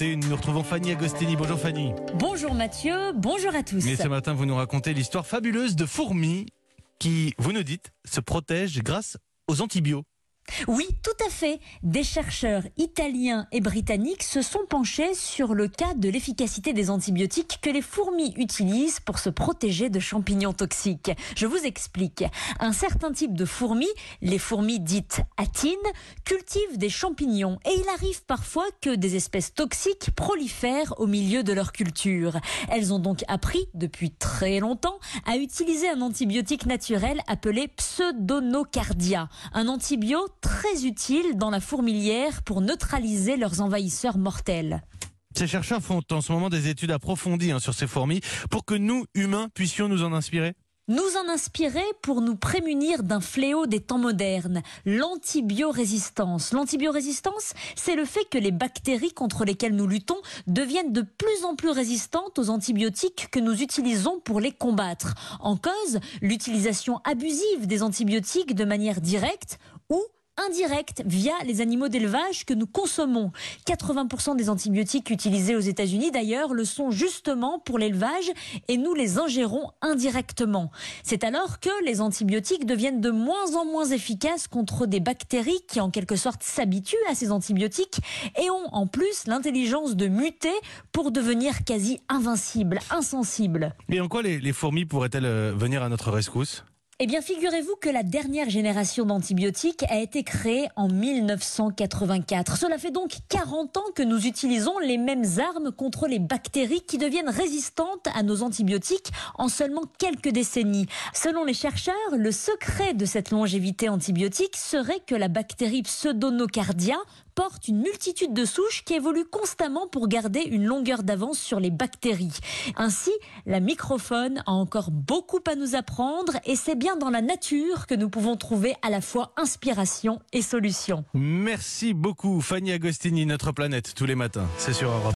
Nous retrouvons Fanny Agostini. Bonjour Fanny. Bonjour Mathieu, bonjour à tous. Mais ce matin, vous nous racontez l'histoire fabuleuse de fourmis qui, vous nous dites, se protègent grâce aux antibiotiques. Oui, tout à fait. Des chercheurs italiens et britanniques se sont penchés sur le cas de l'efficacité des antibiotiques que les fourmis utilisent pour se protéger de champignons toxiques. Je vous explique. Un certain type de fourmis, les fourmis dites atines, cultivent des champignons et il arrive parfois que des espèces toxiques prolifèrent au milieu de leur culture. Elles ont donc appris depuis très longtemps à utiliser un antibiotique naturel appelé pseudonocardia, un antibiotique très utile dans la fourmilière pour neutraliser leurs envahisseurs mortels. Ces chercheurs font en ce moment des études approfondies hein, sur ces fourmis pour que nous, humains, puissions nous en inspirer nous en inspirer pour nous prémunir d'un fléau des temps modernes, l'antibiorésistance. L'antibiorésistance, c'est le fait que les bactéries contre lesquelles nous luttons deviennent de plus en plus résistantes aux antibiotiques que nous utilisons pour les combattre. En cause, l'utilisation abusive des antibiotiques de manière directe ou indirecte via les animaux d'élevage que nous consommons. 80% des antibiotiques utilisés aux États-Unis, d'ailleurs, le sont justement pour l'élevage et nous les ingérons indirectement. C'est alors que les antibiotiques deviennent de moins en moins efficaces contre des bactéries qui, en quelque sorte, s'habituent à ces antibiotiques et ont en plus l'intelligence de muter pour devenir quasi invincibles, insensibles. Et en quoi les, les fourmis pourraient-elles euh, venir à notre rescousse? Eh bien, figurez-vous que la dernière génération d'antibiotiques a été créée en 1984. Cela fait donc 40 ans que nous utilisons les mêmes armes contre les bactéries qui deviennent résistantes à nos antibiotiques en seulement quelques décennies. Selon les chercheurs, le secret de cette longévité antibiotique serait que la bactérie Pseudonocardia porte une multitude de souches qui évoluent constamment pour garder une longueur d'avance sur les bactéries. Ainsi, la microphone a encore beaucoup à nous apprendre et c'est bien dans la nature que nous pouvons trouver à la fois inspiration et solution. Merci beaucoup Fanny Agostini, notre planète tous les matins. C'est sur Europe.